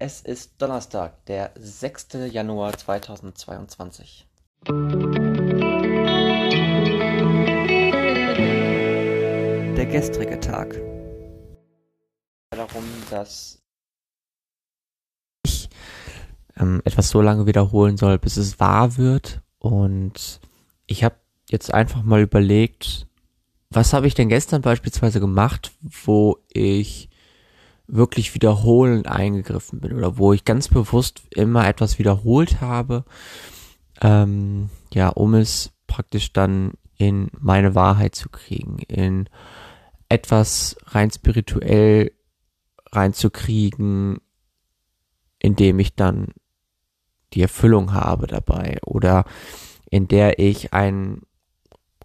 Es ist Donnerstag, der 6. Januar 2022. Der gestrige Tag. Darum, dass ich ähm, etwas so lange wiederholen soll, bis es wahr wird. Und ich habe jetzt einfach mal überlegt, was habe ich denn gestern beispielsweise gemacht, wo ich wirklich wiederholend eingegriffen bin oder wo ich ganz bewusst immer etwas wiederholt habe, ähm, ja, um es praktisch dann in meine Wahrheit zu kriegen, in etwas rein spirituell reinzukriegen, indem ich dann die Erfüllung habe dabei oder in der ich ein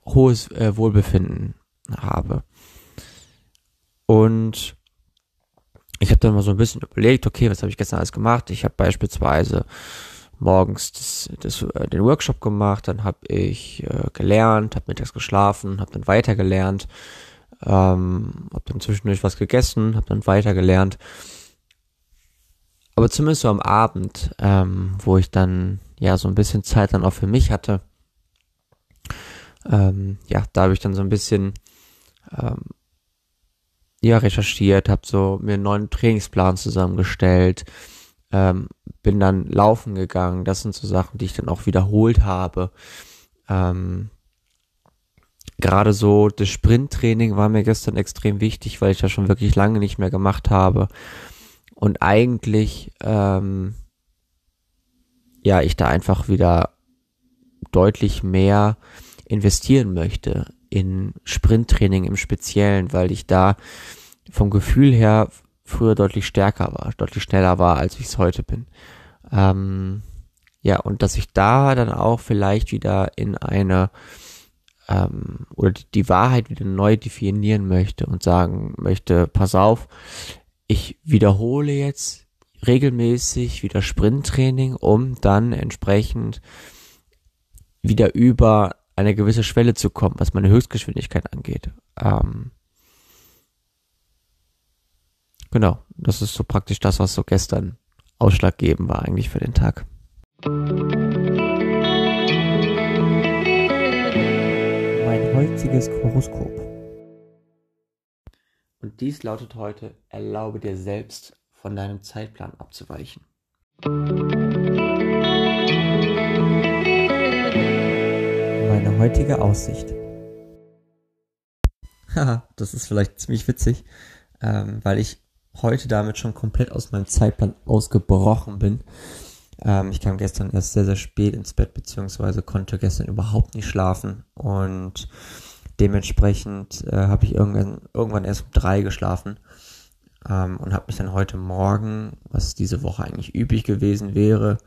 hohes äh, Wohlbefinden habe. Und habe dann mal so ein bisschen überlegt, okay, was habe ich gestern alles gemacht? Ich habe beispielsweise morgens das, das, äh, den Workshop gemacht, dann habe ich äh, gelernt, habe mittags geschlafen, habe dann weiter gelernt, ähm, habe dann zwischendurch was gegessen, habe dann weiter gelernt. Aber zumindest so am Abend, ähm, wo ich dann ja so ein bisschen Zeit dann auch für mich hatte, ähm, ja, da habe ich dann so ein bisschen ähm, ja recherchiert, habe so mir einen neuen Trainingsplan zusammengestellt, ähm, bin dann laufen gegangen. Das sind so Sachen, die ich dann auch wiederholt habe. Ähm, Gerade so das Sprinttraining war mir gestern extrem wichtig, weil ich das schon wirklich lange nicht mehr gemacht habe. Und eigentlich, ähm, ja, ich da einfach wieder deutlich mehr investieren möchte in Sprinttraining im Speziellen, weil ich da vom Gefühl her früher deutlich stärker war, deutlich schneller war, als ich es heute bin. Ähm, ja, und dass ich da dann auch vielleicht wieder in eine ähm, oder die, die Wahrheit wieder neu definieren möchte und sagen möchte, pass auf, ich wiederhole jetzt regelmäßig wieder Sprinttraining, um dann entsprechend wieder über eine gewisse Schwelle zu kommen, was meine Höchstgeschwindigkeit angeht. Ähm, genau, das ist so praktisch das, was so gestern ausschlaggebend war eigentlich für den Tag. Mein heutiges Horoskop. Und dies lautet heute, erlaube dir selbst von deinem Zeitplan abzuweichen. Heutige Aussicht. Haha, das ist vielleicht ziemlich witzig, ähm, weil ich heute damit schon komplett aus meinem Zeitplan ausgebrochen bin. Ähm, ich kam gestern erst sehr, sehr spät ins Bett, beziehungsweise konnte gestern überhaupt nicht schlafen und dementsprechend äh, habe ich irgendwann, irgendwann erst um drei geschlafen ähm, und habe mich dann heute Morgen, was diese Woche eigentlich üblich gewesen wäre,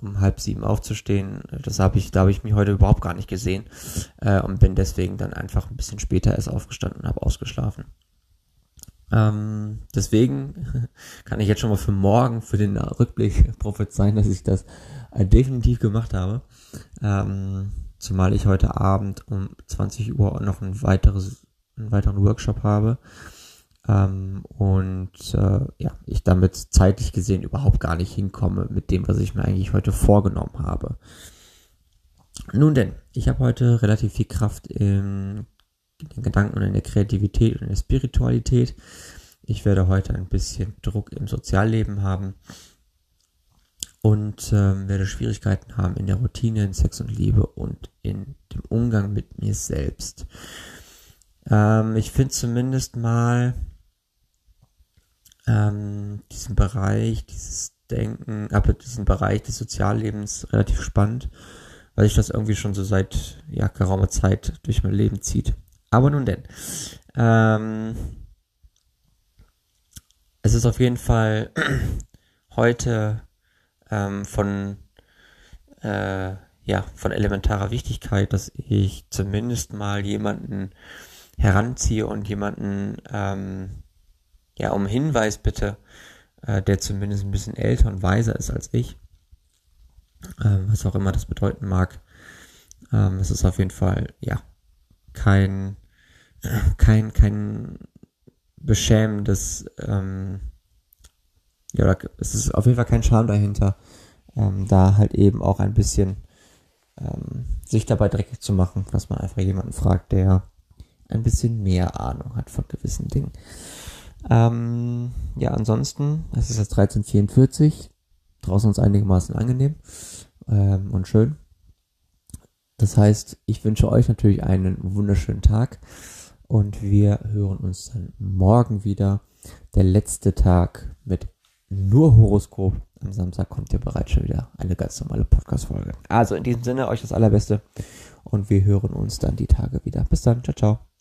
um halb sieben aufzustehen. Das habe ich, da habe ich mich heute überhaupt gar nicht gesehen äh, und bin deswegen dann einfach ein bisschen später erst aufgestanden und habe ausgeschlafen. Ähm, deswegen kann ich jetzt schon mal für morgen, für den Rückblick prophezeien, dass ich das äh, definitiv gemacht habe. Ähm, zumal ich heute Abend um 20 Uhr noch ein weiteres, einen weiteren Workshop habe. Ähm, und äh, ja, ich damit zeitlich gesehen überhaupt gar nicht hinkomme mit dem, was ich mir eigentlich heute vorgenommen habe. Nun denn, ich habe heute relativ viel Kraft in den Gedanken und in der Kreativität und in der Spiritualität. Ich werde heute ein bisschen Druck im Sozialleben haben und ähm, werde Schwierigkeiten haben in der Routine, in Sex und Liebe und in dem Umgang mit mir selbst. Ähm, ich finde zumindest mal ähm, diesen Bereich, dieses Denken, aber diesen Bereich des Soziallebens relativ spannend, weil sich das irgendwie schon so seit ja, geraumer Zeit durch mein Leben zieht. Aber nun denn. Ähm, es ist auf jeden Fall heute ähm, von äh, ja von elementarer Wichtigkeit, dass ich zumindest mal jemanden heranziehe und jemanden ähm, ja um Hinweis bitte, äh, der zumindest ein bisschen älter und weiser ist als ich, ähm, was auch immer das bedeuten mag. Ähm, es ist auf jeden Fall ja kein kein kein beschämendes ähm, ja, da, es ist auf jeden Fall kein Charme dahinter, ähm, da halt eben auch ein bisschen ähm, sich dabei dreckig zu machen, dass man einfach jemanden fragt, der ein bisschen mehr Ahnung hat von gewissen Dingen. Ähm, ja, ansonsten, es ist jetzt 1344, draußen ist einigermaßen angenehm ähm, und schön. Das heißt, ich wünsche euch natürlich einen wunderschönen Tag und wir hören uns dann morgen wieder. Der letzte Tag mit nur Horoskop. Am Samstag kommt ja bereits schon wieder eine ganz normale Podcast-Folge. Also in diesem Sinne euch das Allerbeste und wir hören uns dann die Tage wieder. Bis dann. Ciao, ciao.